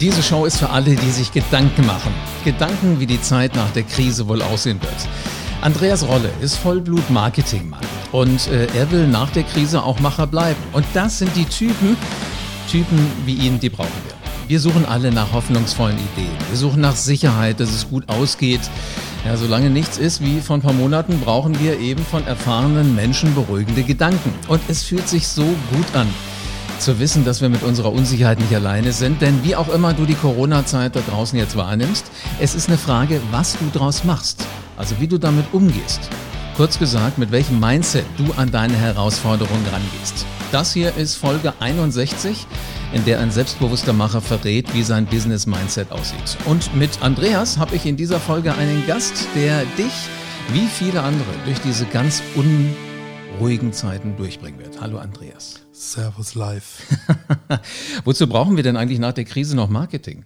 Diese Show ist für alle, die sich Gedanken machen. Gedanken, wie die Zeit nach der Krise wohl aussehen wird. Andreas Rolle ist Vollblut-Marketingmann und äh, er will nach der Krise auch Macher bleiben. Und das sind die Typen, Typen wie ihn, die brauchen wir. Wir suchen alle nach hoffnungsvollen Ideen. Wir suchen nach Sicherheit, dass es gut ausgeht. Ja, solange nichts ist wie vor ein paar Monaten, brauchen wir eben von erfahrenen Menschen beruhigende Gedanken. Und es fühlt sich so gut an zu wissen, dass wir mit unserer Unsicherheit nicht alleine sind. Denn wie auch immer du die Corona-Zeit da draußen jetzt wahrnimmst, es ist eine Frage, was du draus machst. Also wie du damit umgehst. Kurz gesagt, mit welchem Mindset du an deine Herausforderungen rangehst. Das hier ist Folge 61, in der ein selbstbewusster Macher verrät, wie sein Business-Mindset aussieht. Und mit Andreas habe ich in dieser Folge einen Gast, der dich, wie viele andere, durch diese ganz unruhigen Zeiten durchbringen wird. Hallo Andreas. Servus live. Wozu brauchen wir denn eigentlich nach der Krise noch Marketing?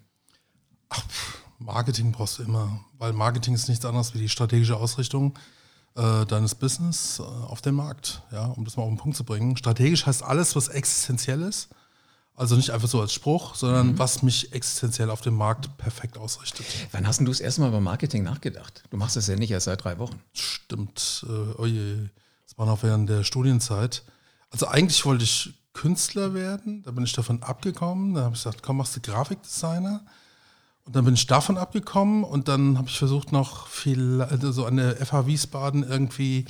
Ach, Marketing brauchst du immer, weil Marketing ist nichts anderes wie die strategische Ausrichtung äh, deines Business äh, auf den Markt, ja, um das mal auf den Punkt zu bringen. Strategisch heißt alles, was existenziell ist. Also nicht einfach so als Spruch, sondern mhm. was mich existenziell auf dem Markt perfekt ausrichtet. Wann hast du das erste Mal über Marketing nachgedacht? Du machst das ja nicht erst seit drei Wochen. Stimmt. Äh, oh je. Das war noch während der Studienzeit. Also eigentlich wollte ich Künstler werden, da bin ich davon abgekommen. Da habe ich gesagt, komm, machst du Grafikdesigner. Und dann bin ich davon abgekommen und dann habe ich versucht, noch viel, also so an der FH Wiesbaden irgendwie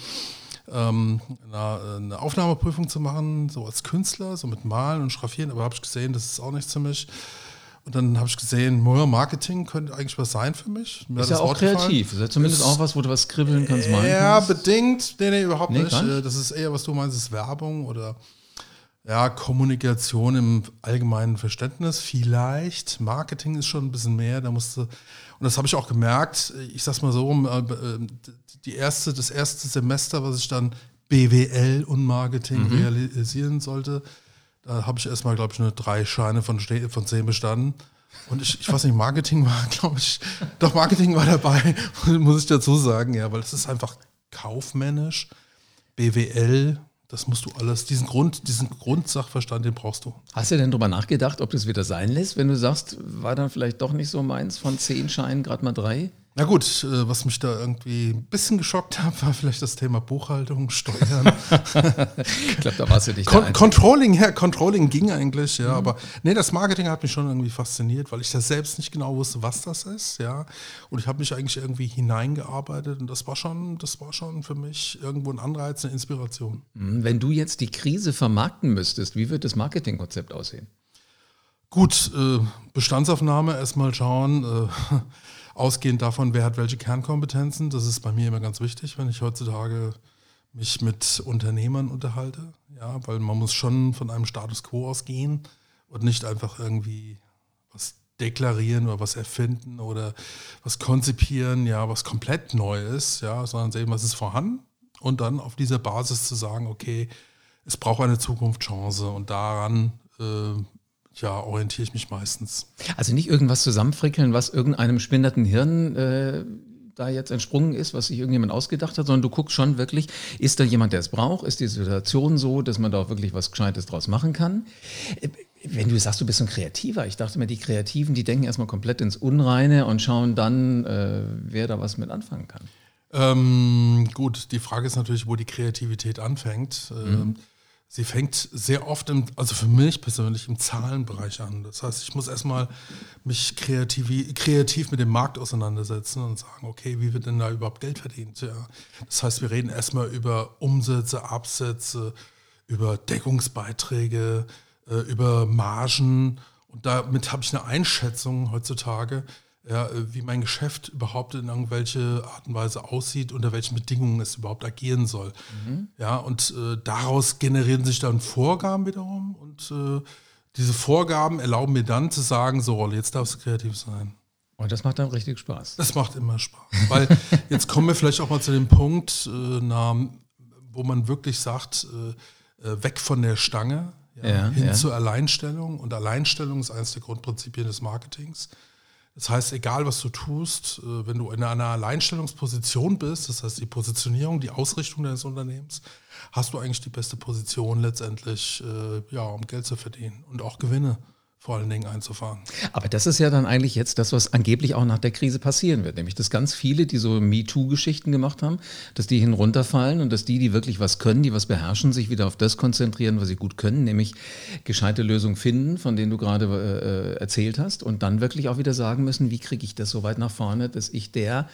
ähm, eine, eine, Aufnahmeprüfung zu machen, so als Künstler, so mit Malen und Schraffieren, aber habe ich gesehen, das ist auch nichts für mich. Und dann habe ich gesehen, Marketing könnte eigentlich was sein für mich. Mir ist ja auch Wort kreativ. Ist ja zumindest ist, auch was, wo du was skribbeln kannst, malen Ja, bedingt. Nee, nee, überhaupt nee, nicht. nicht. Äh, das ist eher, was du meinst, ist Werbung oder ja, Kommunikation im allgemeinen Verständnis. Vielleicht. Marketing ist schon ein bisschen mehr. Da musste, und das habe ich auch gemerkt. Ich sag's mal so, äh, äh, die erste, das erste Semester, was ich dann BWL und Marketing mhm. realisieren sollte, da habe ich erstmal, glaube ich, nur drei Scheine von, von zehn bestanden. Und ich, ich weiß nicht, Marketing war, glaube ich, doch Marketing war dabei, muss ich dazu sagen, ja, weil es ist einfach kaufmännisch, BWL, das musst du alles, diesen Grund, diesen Grundsachverstand, den brauchst du. Hast du denn darüber nachgedacht, ob das wieder sein lässt, wenn du sagst, war dann vielleicht doch nicht so meins von zehn Scheinen, gerade mal drei? Na gut, äh, was mich da irgendwie ein bisschen geschockt hat, war vielleicht das Thema Buchhaltung, Steuern. ich glaube, da warst du nicht Con Controlling, ja, Controlling ging eigentlich, ja, mhm. aber nee, das Marketing hat mich schon irgendwie fasziniert, weil ich da selbst nicht genau wusste, was das ist, ja. Und ich habe mich eigentlich irgendwie hineingearbeitet und das war schon, das war schon für mich irgendwo ein Anreiz, eine Inspiration. Mhm, wenn du jetzt die Krise vermarkten müsstest, wie wird das Marketingkonzept aussehen? Gut, äh, Bestandsaufnahme erstmal schauen. Ausgehend davon, wer hat welche Kernkompetenzen. Das ist bei mir immer ganz wichtig, wenn ich heutzutage mich mit Unternehmern unterhalte. Ja, weil man muss schon von einem Status quo ausgehen und nicht einfach irgendwie was deklarieren oder was erfinden oder was konzipieren, ja, was komplett neu ist, ja, sondern sehen, was ist vorhanden und dann auf dieser Basis zu sagen, okay, es braucht eine Zukunftschance und daran äh, ja, orientiere ich mich meistens. Also nicht irgendwas zusammenfrickeln, was irgendeinem spinnerten Hirn äh, da jetzt entsprungen ist, was sich irgendjemand ausgedacht hat, sondern du guckst schon wirklich, ist da jemand, der es braucht? Ist die Situation so, dass man da auch wirklich was Gescheites draus machen kann? Wenn du sagst, du bist so ein Kreativer, ich dachte mir, die Kreativen, die denken erstmal komplett ins Unreine und schauen dann, äh, wer da was mit anfangen kann. Ähm, gut, die Frage ist natürlich, wo die Kreativität anfängt. Mhm. Ähm, sie fängt sehr oft, im, also für mich persönlich, im Zahlenbereich an. Das heißt, ich muss erstmal mich kreativ, kreativ mit dem Markt auseinandersetzen und sagen, okay, wie wird denn da überhaupt Geld verdient? Ja. Das heißt, wir reden erstmal über Umsätze, Absätze, über Deckungsbeiträge, äh, über Margen. Und damit habe ich eine Einschätzung heutzutage, ja, äh, wie mein Geschäft überhaupt in irgendwelche Art und Weise aussieht, unter welchen Bedingungen es überhaupt agieren soll. Mhm. Ja, und äh, daraus generieren sich dann Vorgaben wiederum und äh, diese Vorgaben erlauben mir dann zu sagen, so, jetzt darfst du kreativ sein. Und das macht dann richtig Spaß. Das macht immer Spaß. Weil jetzt kommen wir vielleicht auch mal zu dem Punkt, äh, na, wo man wirklich sagt, äh, äh, weg von der Stange ja, ja, hin ja. zur Alleinstellung. Und Alleinstellung ist eines der Grundprinzipien des Marketings. Das heißt, egal was du tust, äh, wenn du in einer Alleinstellungsposition bist, das heißt die Positionierung, die Ausrichtung deines Unternehmens, hast du eigentlich die beste Position letztendlich, äh, ja, um Geld zu verdienen und auch Gewinne vor allen Dingen einzufahren. Aber das ist ja dann eigentlich jetzt das, was angeblich auch nach der Krise passieren wird, nämlich dass ganz viele, die so MeToo-Geschichten gemacht haben, dass die hinunterfallen und dass die, die wirklich was können, die was beherrschen, sich wieder auf das konzentrieren, was sie gut können, nämlich gescheite Lösungen finden, von denen du gerade äh, erzählt hast, und dann wirklich auch wieder sagen müssen, wie kriege ich das so weit nach vorne, dass ich der,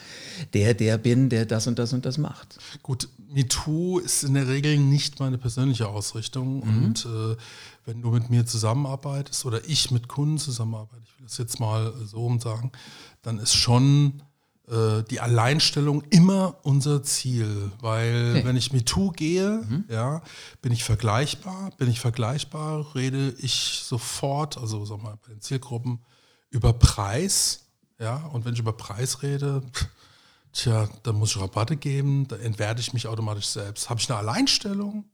der, der bin, der das und das und das macht. Gut, MeToo ist in der Regel nicht meine persönliche Ausrichtung mhm. und äh, wenn du mit mir zusammenarbeitest oder ich mit Kunden zusammenarbeite, ich will das jetzt mal so rum sagen, dann ist schon äh, die Alleinstellung immer unser Ziel. Weil okay. wenn ich MeToo gehe, mhm. ja, bin ich vergleichbar. Bin ich vergleichbar, rede ich sofort, also sag mal, bei den Zielgruppen, über Preis. Ja, und wenn ich über Preis rede, tja, dann muss ich Rabatte geben, da entwerte ich mich automatisch selbst. Habe ich eine Alleinstellung,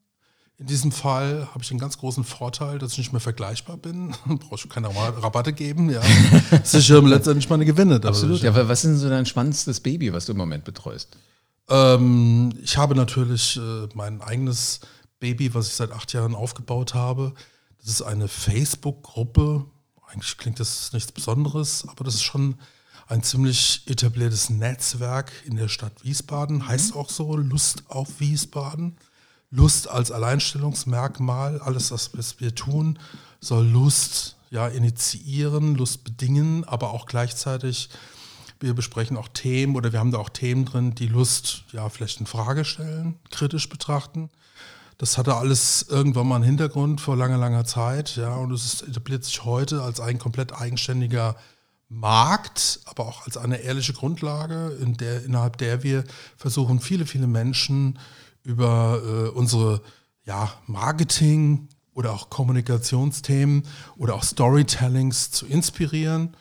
in diesem Fall habe ich einen ganz großen Vorteil, dass ich nicht mehr vergleichbar bin. Brauche ich keine Rabatte geben. Ja. Sicher letztendlich meine Gewinne. Absolut. Ja, aber was ist denn so dein spannendstes Baby, was du im Moment betreust? Ähm, ich habe natürlich äh, mein eigenes Baby, was ich seit acht Jahren aufgebaut habe. Das ist eine Facebook-Gruppe. Eigentlich klingt das nichts Besonderes, aber das ist schon ein ziemlich etabliertes Netzwerk in der Stadt Wiesbaden. Heißt auch so Lust auf Wiesbaden. Lust als Alleinstellungsmerkmal, alles, was wir tun, soll Lust ja, initiieren, Lust bedingen, aber auch gleichzeitig, wir besprechen auch Themen oder wir haben da auch Themen drin, die Lust ja vielleicht in Frage stellen, kritisch betrachten. Das hatte alles irgendwann mal einen Hintergrund vor langer, langer Zeit, ja, und es etabliert sich heute als ein komplett eigenständiger Markt, aber auch als eine ehrliche Grundlage, in der, innerhalb der wir versuchen, viele, viele Menschen über äh, unsere ja, Marketing oder auch Kommunikationsthemen oder auch Storytellings zu inspirieren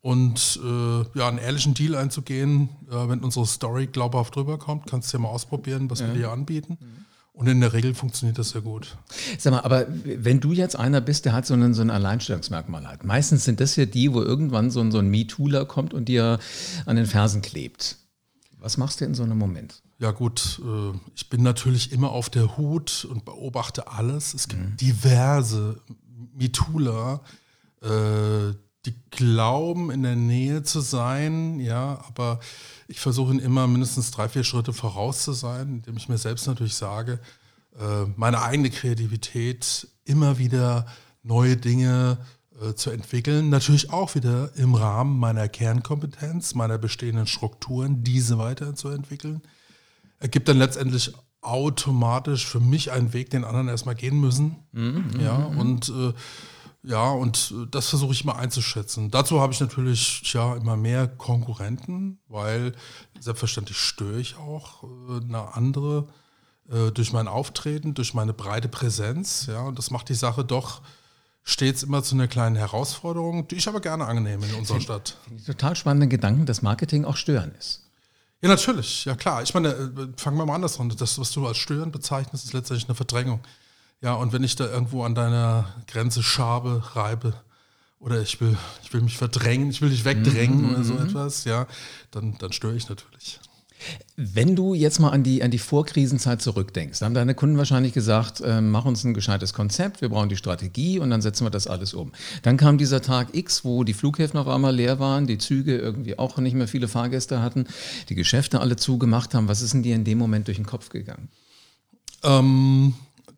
und äh, ja, einen ehrlichen Deal einzugehen. Äh, wenn unsere Story glaubhaft rüberkommt, kannst du ja mal ausprobieren, was ja. wir dir anbieten. Mhm. Und in der Regel funktioniert das sehr gut. Sag mal, aber wenn du jetzt einer bist, der halt so ein, so ein Alleinstellungsmerkmal hat, meistens sind das ja die, wo irgendwann so ein, so ein MeTooler kommt und dir an den Fersen klebt. Was machst du in so einem Moment? Ja gut, äh, ich bin natürlich immer auf der Hut und beobachte alles. Es gibt mhm. diverse Mitula, äh, die glauben, in der Nähe zu sein, ja, aber ich versuche immer mindestens drei, vier Schritte voraus zu sein, indem ich mir selbst natürlich sage, äh, meine eigene Kreativität immer wieder neue Dinge zu entwickeln. Natürlich auch wieder im Rahmen meiner Kernkompetenz, meiner bestehenden Strukturen, diese weiterzuentwickeln ergibt dann letztendlich automatisch für mich einen Weg, den anderen erstmal gehen müssen. Mhm, ja, mhm. und äh, ja, und äh, das versuche ich mal einzuschätzen. Dazu habe ich natürlich ja immer mehr Konkurrenten, weil selbstverständlich störe ich auch äh, eine andere äh, durch mein Auftreten, durch meine breite Präsenz. Ja, und das macht die Sache doch stets immer zu einer kleinen Herausforderung, die ich aber gerne annehme in unserer Stadt. Total spannenden Gedanken, dass Marketing auch stören ist. Ja, natürlich, ja klar. Ich meine, äh, fangen wir mal anders an. Das, was du als Stören bezeichnest, ist letztendlich eine Verdrängung. Ja, und wenn ich da irgendwo an deiner Grenze schabe, reibe, oder ich will, ich will mich verdrängen, ich will dich wegdrängen mhm. oder so mhm. etwas, ja, dann, dann störe ich natürlich. Wenn du jetzt mal an die, an die Vorkrisenzeit zurückdenkst, haben deine Kunden wahrscheinlich gesagt, äh, mach uns ein gescheites Konzept, wir brauchen die Strategie und dann setzen wir das alles um. Dann kam dieser Tag X, wo die Flughäfen auf einmal leer waren, die Züge irgendwie auch nicht mehr viele Fahrgäste hatten, die Geschäfte alle zugemacht haben. Was ist denn dir in dem Moment durch den Kopf gegangen? Ähm,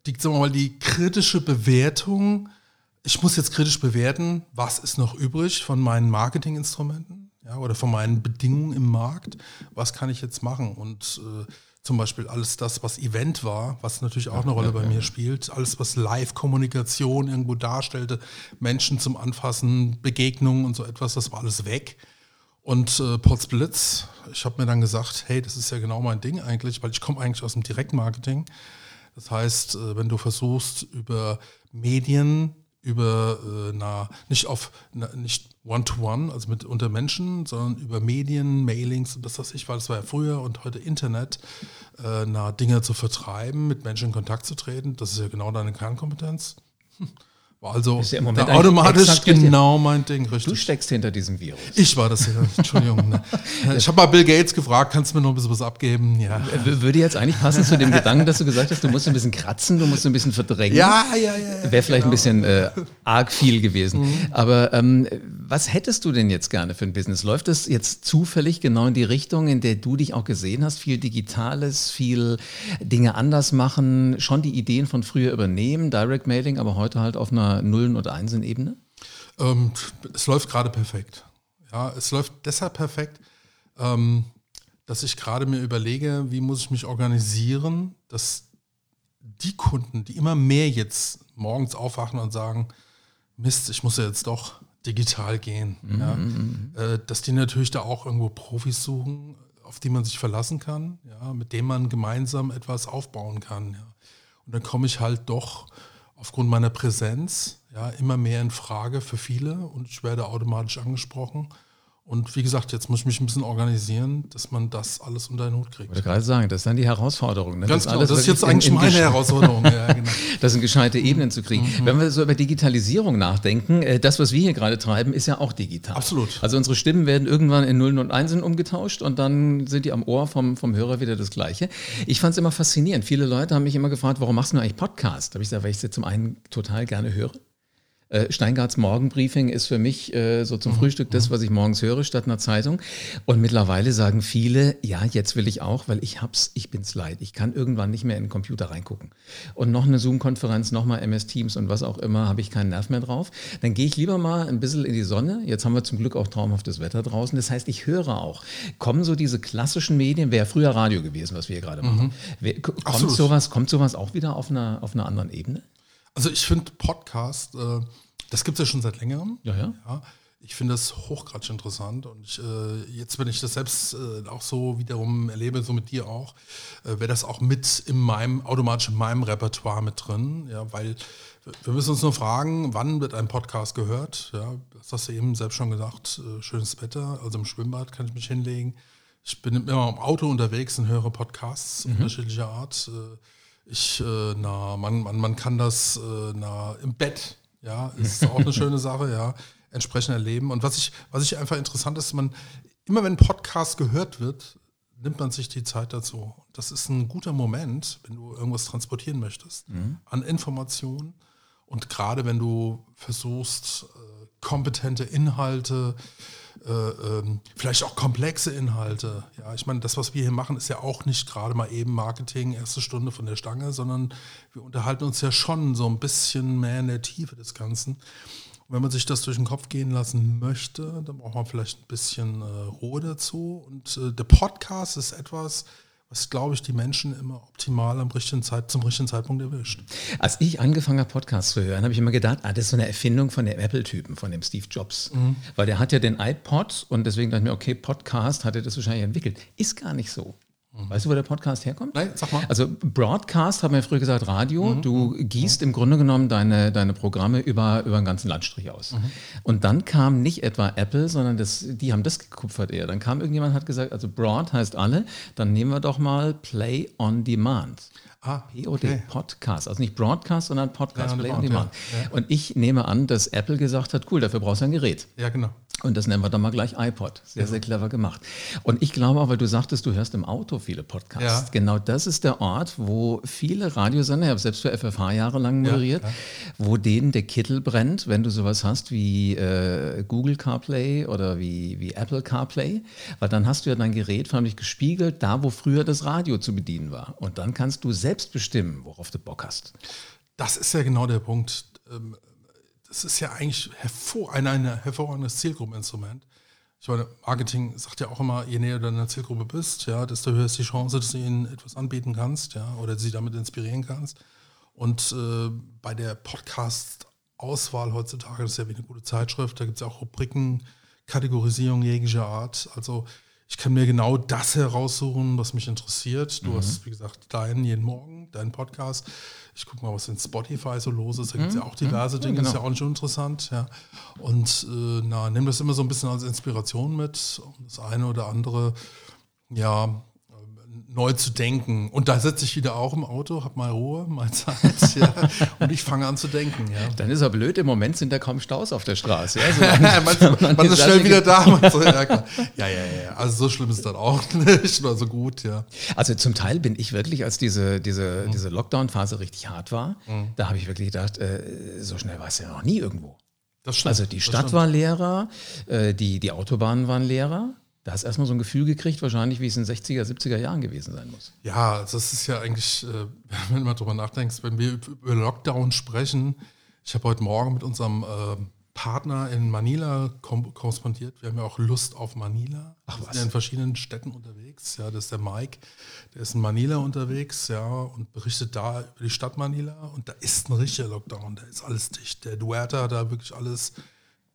die, sagen wir mal, die kritische Bewertung, ich muss jetzt kritisch bewerten, was ist noch übrig von meinen Marketinginstrumenten? Ja, oder von meinen Bedingungen im Markt, was kann ich jetzt machen? Und äh, zum Beispiel alles das, was Event war, was natürlich auch eine Rolle bei mir spielt, alles, was Live-Kommunikation irgendwo darstellte, Menschen zum Anfassen, Begegnungen und so etwas, das war alles weg. Und äh, Potsblitz, ich habe mir dann gesagt, hey, das ist ja genau mein Ding eigentlich, weil ich komme eigentlich aus dem Direktmarketing. Das heißt, äh, wenn du versuchst, über Medien über äh, na, nicht auf na, nicht One-to-One, also mit unter Menschen, sondern über Medien, Mailings und das was ich, weil es war ja früher und heute Internet, äh, na, Dinge zu vertreiben, mit Menschen in Kontakt zu treten. Das ist ja genau deine Kernkompetenz. Hm. Also Ist ja da automatisch genau mein Ding, richtig. Du steckst hinter diesem Virus. Ich war das ja, Entschuldigung. Ne. Ich habe mal Bill Gates gefragt, kannst du mir noch ein bisschen was abgeben? Ja. Würde jetzt eigentlich passen zu dem Gedanken, dass du gesagt hast, du musst ein bisschen kratzen, du musst ein bisschen verdrängen. Ja, ja, ja. Wäre vielleicht ein bisschen äh, arg viel gewesen. Aber ähm, was hättest du denn jetzt gerne für ein Business? Läuft es jetzt zufällig genau in die Richtung, in der du dich auch gesehen hast? Viel Digitales, viel Dinge anders machen, schon die Ideen von früher übernehmen, Direct Mailing, aber heute halt auf einer Nullen- und Einsen-Ebene? Ähm, es läuft gerade perfekt. Ja, es läuft deshalb perfekt, ähm, dass ich gerade mir überlege, wie muss ich mich organisieren, dass die Kunden, die immer mehr jetzt morgens aufwachen und sagen, Mist, ich muss ja jetzt doch digital gehen, ja, äh, dass die natürlich da auch irgendwo Profis suchen, auf die man sich verlassen kann, ja, mit denen man gemeinsam etwas aufbauen kann. Ja. Und dann komme ich halt doch aufgrund meiner Präsenz ja, immer mehr in Frage für viele und ich werde automatisch angesprochen. Und wie gesagt, jetzt muss ich mich ein bisschen organisieren, dass man das alles unter den Hut kriegt. Ich wollte gerade sagen, das ist dann die Herausforderung. Ne? Ganz Das genau, das ist jetzt eigentlich in- in meine Herausforderung. Ja, genau. Das sind gescheite Ebenen zu kriegen. Wenn wir so über Digitalisierung nachdenken, äh, das, was wir hier gerade treiben, ist ja auch digital. Absolut. Also unsere Stimmen werden irgendwann in Nullen und Einsen umgetauscht und dann sind die am Ohr vom, vom Hörer wieder das Gleiche. Ich fand es immer faszinierend. Viele Leute haben mich immer gefragt, warum machst du eigentlich Podcast? Da habe ich gesagt, weil ich sie zum einen total gerne höre. Äh, Steingarts Morgenbriefing ist für mich äh, so zum Frühstück das, was ich morgens höre, statt einer Zeitung. Und mittlerweile sagen viele, ja, jetzt will ich auch, weil ich hab's, ich bin's leid. Ich kann irgendwann nicht mehr in den Computer reingucken. Und noch eine Zoom-Konferenz, noch mal MS Teams und was auch immer, habe ich keinen Nerv mehr drauf. Dann gehe ich lieber mal ein bisschen in die Sonne. Jetzt haben wir zum Glück auch traumhaftes Wetter draußen. Das heißt, ich höre auch. Kommen so diese klassischen Medien, wäre früher Radio gewesen, was wir hier gerade machen. Wer- k- Kommt Absolut. sowas, kommt sowas auch wieder auf einer, auf einer anderen Ebene? Also ich finde Podcast, äh, das gibt es ja schon seit längerem. Ja, ja. Ja, ich finde das hochgradig interessant und ich, äh, jetzt, wenn ich das selbst äh, auch so wiederum erlebe, so mit dir auch, äh, wäre das auch mit in meinem, automatisch in meinem Repertoire mit drin, ja, weil wir müssen uns nur fragen, wann wird ein Podcast gehört, ja, das hast du eben selbst schon gesagt, äh, schönes Wetter, also im Schwimmbad kann ich mich hinlegen, ich bin immer im Auto unterwegs und höre Podcasts unterschiedlicher Art, äh, ich, äh, na, man, man, man kann das na, im Bett, ja, ist auch eine schöne Sache, ja, entsprechend erleben. Und was ich, was ich einfach interessant ist, man, immer wenn ein Podcast gehört wird, nimmt man sich die Zeit dazu. Das ist ein guter Moment, wenn du irgendwas transportieren möchtest an Informationen. Und gerade wenn du versuchst, äh, kompetente Inhalte, äh, vielleicht auch komplexe Inhalte. Ja, ich meine, das, was wir hier machen, ist ja auch nicht gerade mal eben Marketing, erste Stunde von der Stange, sondern wir unterhalten uns ja schon so ein bisschen mehr in der Tiefe des Ganzen. Und wenn man sich das durch den Kopf gehen lassen möchte, dann braucht man vielleicht ein bisschen äh, Ruhe dazu. Und äh, der Podcast ist etwas, was, glaube ich, die Menschen immer optimal am richtigen Zeit, zum richtigen Zeitpunkt erwischt. Als ich angefangen habe, Podcasts zu hören, habe ich immer gedacht, ah, das ist so eine Erfindung von dem Apple-Typen, von dem Steve Jobs. Weil der hat ja den iPod und deswegen dachte ich mir, okay, Podcast hat er das wahrscheinlich entwickelt. Ist gar nicht so. Weißt du, wo der Podcast herkommt? Nein, sag mal. Also Broadcast, haben wir früher gesagt, Radio. Du gießt im Grunde genommen deine, deine Programme über, über einen ganzen Landstrich aus. Und dann kam nicht etwa Apple, sondern das, die haben das gekupfert eher. Dann kam irgendjemand und hat gesagt, also Broad heißt alle, dann nehmen wir doch mal Play on Demand. Ah, POD, okay. Podcast. Also nicht Broadcast, sondern Podcast, Play on Play on Demand, Demand. ja. Und ich nehme an, dass Apple gesagt hat, cool, dafür brauchst du ein Gerät. Ja, genau. Und das nennen wir dann mal gleich iPod. Sehr, sehr clever gemacht. Und ich glaube auch, weil du sagtest, du hörst im Auto viele Podcasts. Ja. Genau das ist der Ort, wo viele Radiosender, ich habe selbst für FFH jahrelang moderiert, klar. wo denen der Kittel brennt, wenn du sowas hast wie äh, Google CarPlay oder wie, wie Apple CarPlay. Weil dann hast du ja dein Gerät förmlich gespiegelt, da wo früher das Radio zu bedienen war. Und dann kannst du selbst bestimmen, worauf du Bock hast. Das ist ja genau der Punkt. Ähm, Das ist ja eigentlich hervor, ein, ein hervorragendes Zielgruppeninstrument. Ich meine, Marketing sagt ja auch immer, je näher du deiner Zielgruppe bist, ja, desto höher ist die Chance, dass du ihnen etwas anbieten kannst, ja, oder sie damit inspirieren kannst. Und äh, bei der Podcast-Auswahl heutzutage, das ist ja wie eine gute Zeitschrift, da gibt es ja auch Rubriken, Kategorisierung jeglicher Art. Also ich kann mir genau das heraussuchen, was mich interessiert. Du hast, wie gesagt, deinen jeden Morgen, deinen Podcast. Ich gucke mal, was in Spotify so los ist. Da gibt es ja auch diverse Dinge, genau. ist ja auch nicht uninteressant. Ja. Und äh, na, nimm das immer so ein bisschen als Inspiration mit, das eine oder andere, ja, neu zu denken. Und da sitze ich wieder auch im Auto, habe mal Ruhe, mal Zeit, ja, und ich fange an zu denken. Ja. Dann ist er blöd, im Moment sind da kaum Staus auf der Straße. Ja, so man, man ist schnell wieder da. So, ja, ja, ja, ja, also so schlimm ist das auch nicht, oder so gut, ja. Also zum Teil bin ich wirklich, als diese, diese, mhm. diese Lockdown-Phase richtig hart war, mhm. da habe ich wirklich gedacht, äh, so schnell war es ja noch nie irgendwo. also die Stadt war leerer, äh, die, die Autobahnen waren leerer. Da hast du erstmal so ein Gefühl gekriegt, wahrscheinlich, wie es in den 60er, 70er Jahren gewesen sein muss. Ja, das ist ja eigentlich, äh, wenn du mal drüber nachdenkst, wenn wir über Lockdown sprechen, ich habe heute Morgen mit unserem äh, Partner in Manila korrespondiert. Wir haben ja auch Lust auf Manila. Ach, wir sind ja in verschiedenen Städten unterwegs. Ja, das ist der Mike, der ist in Manila unterwegs, ja, und berichtet da über die Stadt Manila. Und da ist ein richtiger Lockdown, da ist alles dicht. Der Duerte hat da wirklich alles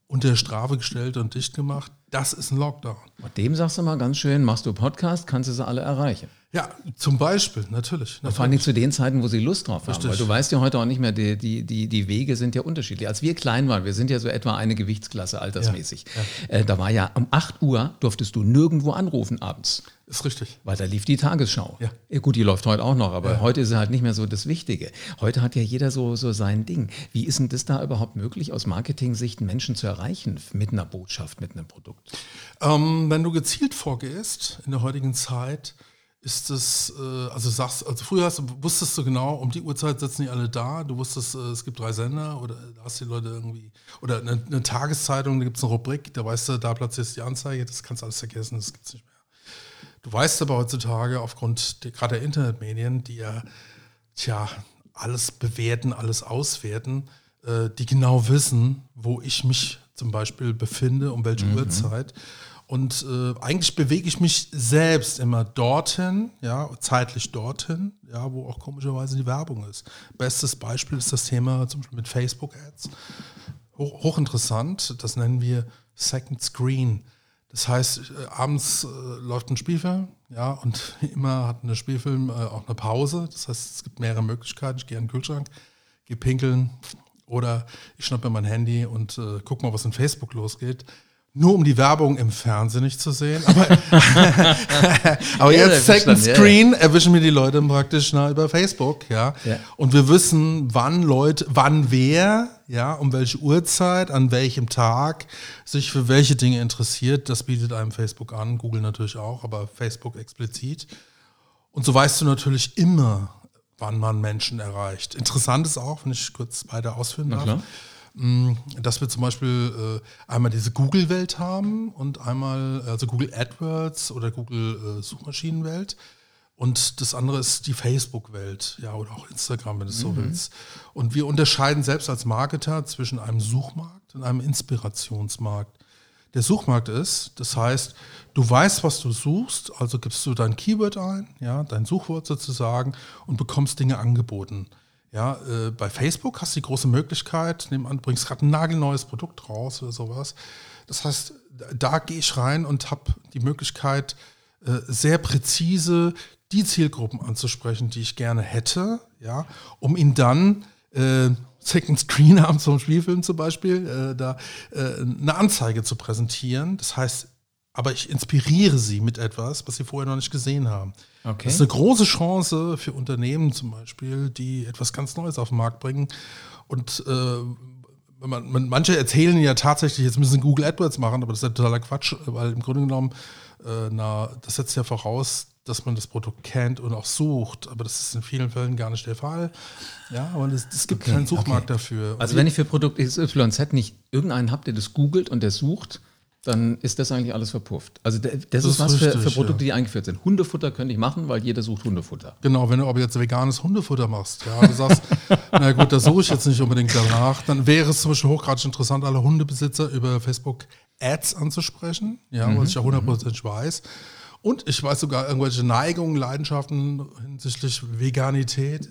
unter Strafe gestellt und dicht gemacht. Das ist ein Lockdown. Und dem sagst du mal ganz schön, machst du Podcast, kannst du sie alle erreichen. Ja, zum Beispiel, natürlich. natürlich. Vor allem zu den Zeiten, wo sie Lust drauf haben. Richtig. Weil du weißt ja heute auch nicht mehr, die, die, die, die Wege sind ja unterschiedlich. Als wir klein waren, wir sind ja so etwa eine Gewichtsklasse altersmäßig. Ja, ja. Äh, da war ja um 8 Uhr durftest du nirgendwo anrufen abends. Ist richtig. Weil da lief die Tagesschau. Ja. ja gut, die läuft heute auch noch, aber ja. heute ist es halt nicht mehr so das Wichtige. Heute hat ja jeder so, so sein Ding. Wie ist denn das da überhaupt möglich, aus Marketing-Sicht Menschen zu erreichen mit einer Botschaft, mit einem Produkt? Ähm, wenn du gezielt vorgehst in der heutigen Zeit, ist es, äh, also sagst, also früher hast, wusstest du genau, um die Uhrzeit sitzen die alle da, du wusstest, äh, es gibt drei Sender oder da hast die Leute irgendwie, oder eine, eine Tageszeitung, da gibt es eine Rubrik, da weißt du, da platzierst du die Anzeige, das kannst du alles vergessen, das gibt es nicht mehr. Du weißt aber heutzutage aufgrund der, gerade der Internetmedien, die ja, tja, alles bewerten, alles auswerten, äh, die genau wissen, wo ich mich zum Beispiel befinde, um welche mhm. Uhrzeit. Und äh, eigentlich bewege ich mich selbst immer dorthin, ja, zeitlich dorthin, ja, wo auch komischerweise die Werbung ist. Bestes Beispiel ist das Thema zum Beispiel mit Facebook-Ads. Hoch, hochinteressant, das nennen wir Second Screen. Das heißt, äh, abends äh, läuft ein Spielfilm, ja, und immer hat ein Spielfilm äh, auch eine Pause. Das heißt, es gibt mehrere Möglichkeiten. Ich gehe an den Kühlschrank, gehe pinkeln oder ich schnappe mir mein Handy und äh, gucke mal, was in Facebook losgeht nur um die Werbung im Fernsehen nicht zu sehen. Aber, aber ja, jetzt Second Screen ja. erwischen wir die Leute praktisch na, über Facebook, ja? ja. Und wir wissen, wann Leute, wann wer, ja, um welche Uhrzeit, an welchem Tag sich für welche Dinge interessiert. Das bietet einem Facebook an, Google natürlich auch, aber Facebook explizit. Und so weißt du natürlich immer, wann man Menschen erreicht. Interessant ist auch, wenn ich kurz weiter ausführen darf dass wir zum Beispiel äh, einmal diese Google-Welt haben und einmal also Google AdWords oder Google äh, Suchmaschinenwelt. Und das andere ist die Facebook-Welt, ja, oder auch Instagram, wenn du es so mhm. willst. Und wir unterscheiden selbst als Marketer zwischen einem Suchmarkt und einem Inspirationsmarkt. Der Suchmarkt ist, das heißt, du weißt, was du suchst, also gibst du dein Keyword ein, ja, dein Suchwort sozusagen und bekommst Dinge angeboten. Ja, äh, bei Facebook hast du die große Möglichkeit, nehmen an, du bringst gerade ein nagelneues Produkt raus oder sowas. Das heißt, da gehe ich rein und habe die Möglichkeit, äh, sehr präzise die Zielgruppen anzusprechen, die ich gerne hätte, ja, um ihnen dann äh, Second Screen haben zum Spielfilm zum Beispiel, äh, da äh, eine Anzeige zu präsentieren. Das heißt, aber ich inspiriere sie mit etwas, was sie vorher noch nicht gesehen haben. Okay. Das ist eine große Chance für Unternehmen zum Beispiel, die etwas ganz Neues auf den Markt bringen. Und äh, man, man, manche erzählen ja tatsächlich, jetzt müssen Google AdWords machen, aber das ist ja totaler Quatsch, weil im Grunde genommen, äh, na, das setzt ja voraus, dass man das Produkt kennt und auch sucht. Aber das ist in vielen Fällen gar nicht der Fall. Ja, aber es gibt okay, keinen Suchmarkt okay. dafür. Also wenn ich für Produkt XYZ nicht irgendeinen habe, der das googelt und der sucht, dann ist das eigentlich alles verpufft. Also das, das ist, ist was richtig, für, für, Produkte, die eingeführt sind. Hundefutter könnte ich machen, weil jeder sucht Hundefutter. Genau, wenn du aber jetzt veganes Hundefutter machst, ja, du sagst, na gut, da suche ich jetzt nicht unbedingt danach, dann wäre es zum Beispiel hochgradig interessant, alle Hundebesitzer über Facebook Ads anzusprechen, ja, mhm. was ich ja hundertprozentig mhm. weiß. Und ich weiß sogar irgendwelche Neigungen, Leidenschaften hinsichtlich Veganität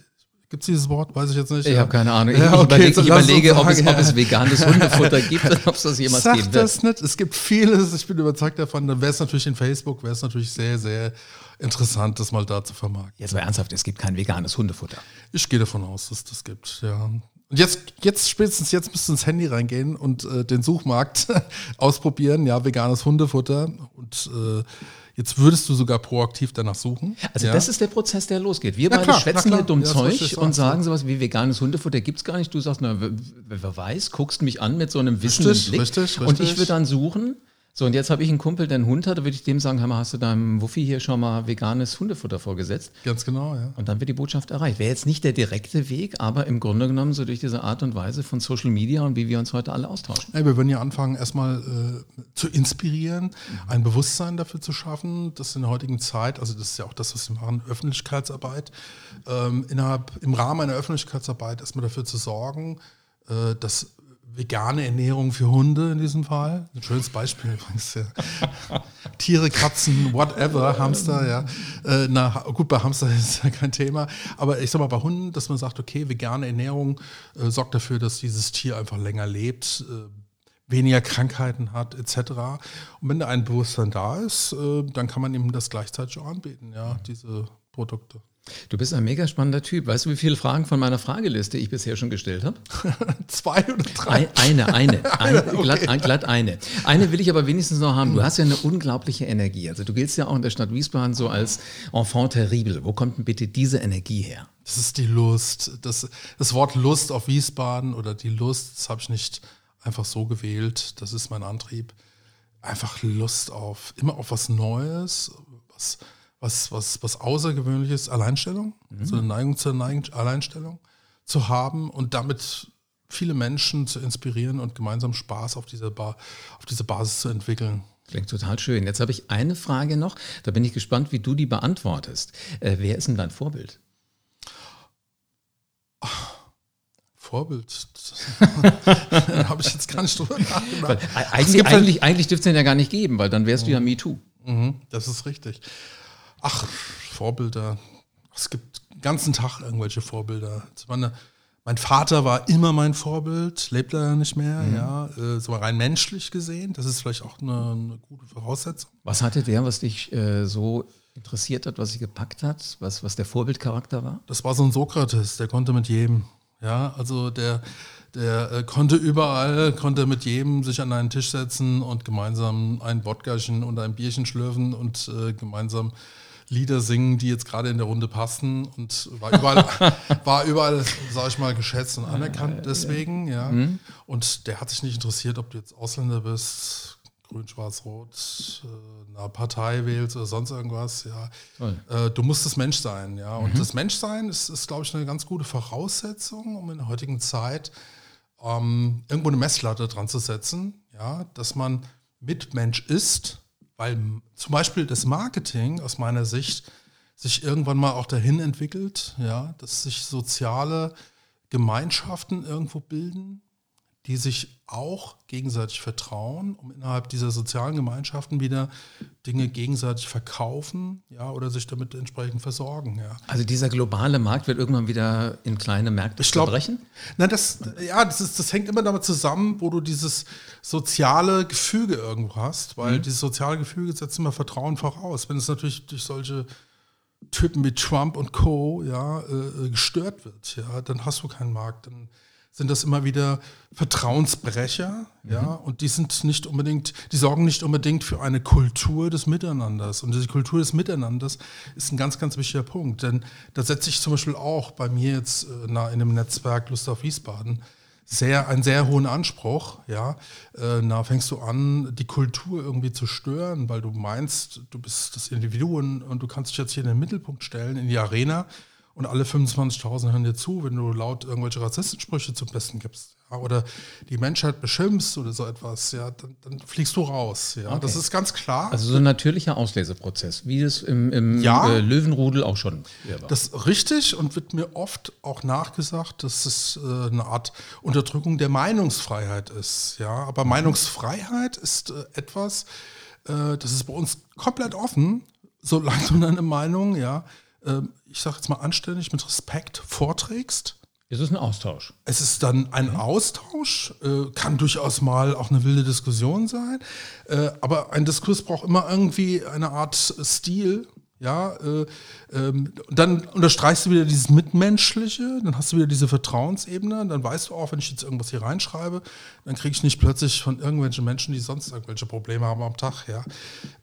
Gibt es dieses Wort? Weiß ich jetzt nicht. Ich ja. habe keine Ahnung. Ich, ja, okay, ich überlege, ob, es, ob, es, veganes Hundefutter gibt oder ob es das jemals Sag geben wird. das nicht. Es gibt vieles. Ich bin überzeugt davon. Dann wäre es natürlich in Facebook, wäre es natürlich sehr, sehr interessant, das mal da zu vermarkten. Jetzt mal ernsthaft, es gibt kein veganes Hundefutter. Ich gehe davon aus, dass das gibt, ja. Und jetzt, jetzt spätestens jetzt müsst ihr ins Handy reingehen und äh, den Suchmarkt ausprobieren. Ja, veganes Hundefutter. Und äh, Jetzt würdest du sogar proaktiv danach suchen. Also ja? das ist der Prozess, der losgeht. Wir Ja, beide klar, schwätzen na hier dumm Ja, Zeug und sagen sowas wie veganes Hundefutter gibt's gar nicht. Du sagst, na, wer, wer weiß, guckst mich an mit so einem wissenden Richtig, Blick. richtig, Und ich richtig. würde dann suchen. So, und jetzt habe ich einen Kumpel, der einen Hund hat, da würde ich dem sagen, hör mal, hast du deinem Wuffi hier schon mal veganes Hundefutter vorgesetzt? Ganz genau, ja. Und dann wird die Botschaft erreicht. Wäre jetzt nicht der direkte Weg, aber im Grunde genommen so durch diese Art und Weise von Social Media und wie wir uns heute alle austauschen. Ja, wir würden ja anfangen, erstmal äh, zu inspirieren, ein Bewusstsein dafür zu schaffen, dass in der heutigen Zeit, also das ist ja auch das, was wir machen, Öffentlichkeitsarbeit, ähm, innerhalb, im Rahmen einer Öffentlichkeitsarbeit erstmal dafür zu sorgen, äh, dass vegane Ernährung für Hunde in diesem Fall, ein schönes Beispiel übrigens, ja. Tiere, Katzen, whatever, Hamster, ja. Äh, na, gut, bei Hamster ist ja kein Thema, aber ich sag mal, bei Hunden, dass man sagt, okay, vegane Ernährung äh, sorgt dafür, dass dieses Tier einfach länger lebt, äh, weniger Krankheiten hat, etc. Und wenn da ein Bewusstsein da ist, äh, dann kann man ihm das gleichzeitig auch anbieten, ja, diese Produkte. Du bist ein mega spannender Typ. Weißt du, wie viele Fragen von meiner Frageliste ich bisher schon gestellt habe? Zwei oder drei? Ein, eine, eine. eine okay. glatt, ein, glatt eine. Eine will ich aber wenigstens noch haben. Du hast ja eine unglaubliche Energie. Also du giltst ja auch in der Stadt Wiesbaden so als Enfant terrible. Wo kommt denn bitte diese Energie her? Das ist die Lust. Das, das Wort Lust auf Wiesbaden oder die Lust, das habe ich nicht einfach so gewählt. Das ist mein Antrieb. Einfach Lust auf, immer auf was Neues, was, was, was, was Außergewöhnliches, Alleinstellung, so eine Neigung zur Neigung, Alleinstellung zu haben und damit viele Menschen zu inspirieren und gemeinsam Spaß auf diese, ba auf diese Basis zu entwickeln. Klingt total schön. Jetzt habe ich eine Frage noch. Da bin ich gespannt, wie du die beantwortest. Äh, wer ist denn dein Vorbild? Vorbild. da habe ich jetzt gar nicht drüber nachgedacht. e- eigentlich halt- eigentlich, eigentlich dürfte es den ja gar nicht geben, weil dann wärst du ja MeToo. Mhm, das ist richtig. Ach, Vorbilder. Es gibt den ganzen Tag irgendwelche Vorbilder. Meine, mein Vater war immer mein Vorbild, lebt leider nicht mehr, ja. Äh, so rein menschlich gesehen. Das ist vielleicht auch eine, eine gute Voraussetzung. Was hatte der, was dich äh, so interessiert hat, was dich gepackt hat, was, was der Vorbildcharakter war? Das war so ein Sokrates, der konnte mit jedem. Ja, also der, der äh, konnte überall, konnte mit jedem sich an einen Tisch setzen und gemeinsam ein Wodkachen und ein Bierchen schlürfen und äh, gemeinsam Lieder singen, die jetzt gerade in der Runde passen und war überall, war überall, sag ich mal, geschätzt und anerkannt deswegen, ja. Und der hat sich nicht interessiert, ob du jetzt Ausländer bist, grün, schwarz, rot, äh, eine Partei wählst oder sonst irgendwas, ja. Toll. Äh, du musst das Mensch sein, ja. Und das Menschsein ist, ist glaube ich, eine ganz gute Voraussetzung, um in der heutigen Zeit ähm, irgendwo eine Messlatte dran zu setzen, ja, dass man Mitmensch ist, weil zum Beispiel das Marketing aus meiner Sicht sich irgendwann mal auch dahin entwickelt, ja, dass sich soziale Gemeinschaften irgendwo bilden, die sich auch gegenseitig vertrauen, um innerhalb dieser sozialen Gemeinschaften wieder Dinge gegenseitig verkaufen, ja, oder sich damit entsprechend versorgen, ja. Also dieser globale Markt wird irgendwann wieder in kleine Märkte Ich glaub- zerbrechen? Na, das, ja, das, ist, das hängt immer damit zusammen, wo du dieses soziale Gefüge irgendwo hast, weil dieses soziale Gefüge setzt immer Vertrauen voraus. Wenn es natürlich durch solche Typen wie Trump und Co. Ja, äh, gestört wird, ja, dann hast du keinen Markt. Dann sind das immer wieder Vertrauensbrecher, ja, und die sind nicht unbedingt, die sorgen nicht unbedingt für eine Kultur des Miteinanders. Und diese Kultur des Miteinanders ist ein ganz, ganz wichtiger Punkt. Denn da setze ich zum Beispiel auch bei mir jetzt äh, na, in dem Netzwerk Lust auf Wiesbaden sehr, einen sehr hohen Anspruch, ja. Äh, na, fängst du an, die Kultur irgendwie zu stören, weil du meinst, du bist das Individuum und du kannst dich jetzt hier in den Mittelpunkt stellen, in die Arena und alle 25.000 hören dir zu, wenn du laut irgendwelche Rassistensprüche zum Besten gibst. Ja, oder die Menschheit beschimpfst oder so etwas, ja, dann, dann fliegst du raus. Ja, das ist ganz klar. Also so ein natürlicher Ausleseprozess, wie es im, im Ja. äh, Löwenrudel auch schon war. Das ist richtig und wird mir oft auch nachgesagt, dass es äh, eine Art Unterdrückung der Meinungsfreiheit ist. Ja, aber Meinungsfreiheit ist äh, etwas, äh, das ist bei uns komplett offen, solange du deine Meinung, ja, ich sage jetzt mal anständig mit Respekt vorträgst. Es ist ein Austausch. Es ist dann ein Austausch, äh, kann durchaus mal auch eine wilde Diskussion sein, äh, aber ein Diskurs braucht immer irgendwie eine Art Stil, Ja, äh, ähm, dann unterstreichst du wieder dieses Mitmenschliche, dann hast du wieder diese Vertrauensebene, dann weißt du auch, wenn ich jetzt irgendwas hier reinschreibe, dann kriege ich nicht plötzlich von irgendwelchen Menschen, die sonst irgendwelche Probleme haben am Tag, ja,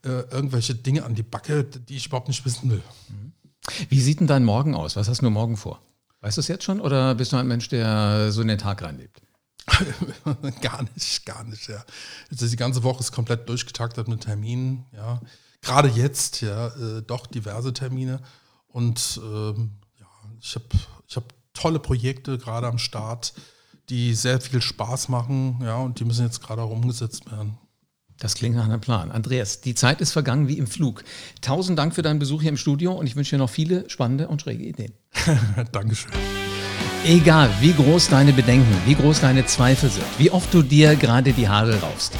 irgendwelche Dinge an die Backe, die ich überhaupt nicht wissen will. Wie sieht denn dein Morgen aus? Was hast du morgen vor? Weißt du es jetzt schon oder bist du ein Mensch, der so in den Tag reinlebt? gar nicht, gar nicht, ja. Ist die ganze Woche ist komplett durchgetaktet mit Terminen, ja gerade jetzt ja äh, doch diverse Termine. Und ähm, ja, ich habe ich hab tolle Projekte gerade am Start, die sehr viel Spaß machen, ja, und die müssen jetzt gerade auch umgesetzt werden. Das klingt nach einem Plan. Andreas, die Zeit ist vergangen wie im Flug. Tausend Dank für deinen Besuch hier im Studio und ich wünsche dir noch viele spannende und schräge Ideen. Dankeschön. Egal, wie groß deine Bedenken, wie groß deine Zweifel sind, wie oft du dir gerade die Haare raufst,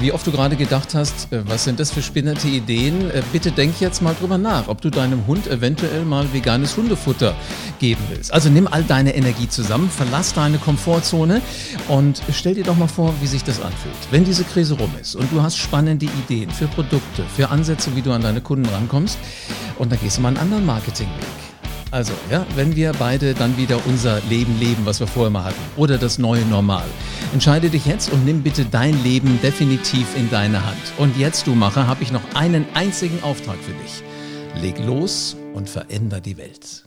wie oft du gerade gedacht hast, äh, was sind das für spinnerte Ideen, äh, bitte denk jetzt mal drüber nach, ob du deinem Hund eventuell mal veganes Hundefutter geben willst. Also nimm all deine Energie zusammen, verlass deine Komfortzone und stell dir doch mal vor, wie sich das anfühlt. Wenn diese Krise rum ist und du hast spannende Ideen für Produkte, für Ansätze, wie du an deine Kunden rankommst und dann gehst du mal einen anderen Marketingweg. Also, ja, wenn wir beide dann wieder unser Leben leben, was wir vorher mal hatten, oder das neue Normal. Entscheide dich jetzt und nimm bitte dein Leben definitiv in deine Hand. Und jetzt, du Macher, habe ich noch einen einzigen Auftrag für dich. Leg los und veränder die Welt.